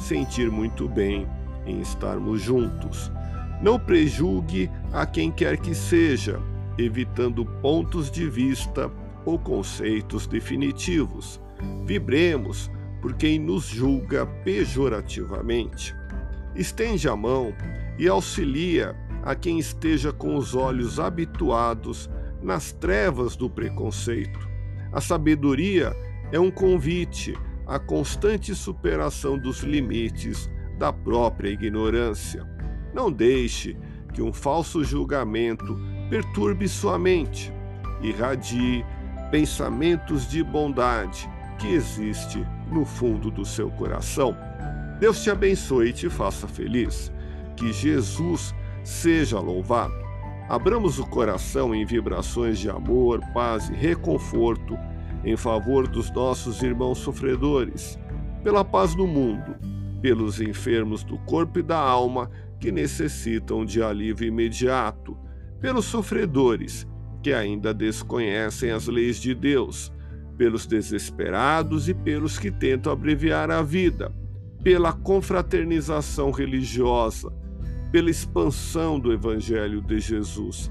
sentir muito bem em estarmos juntos. Não prejulgue a quem quer que seja, evitando pontos de vista ou conceitos definitivos. Vibremos por quem nos julga pejorativamente. Estende a mão e auxilia a quem esteja com os olhos habituados nas trevas do preconceito. A sabedoria é um convite à constante superação dos limites da própria ignorância. Não deixe que um falso julgamento perturbe sua mente, irradie pensamentos de bondade que existe no fundo do seu coração. Deus te abençoe e te faça feliz. Que Jesus seja louvado. Abramos o coração em vibrações de amor, paz e reconforto em favor dos nossos irmãos sofredores, pela paz do mundo, pelos enfermos do corpo e da alma que necessitam de alívio imediato pelos sofredores que ainda desconhecem as leis de Deus, pelos desesperados e pelos que tentam abreviar a vida, pela confraternização religiosa, pela expansão do Evangelho de Jesus,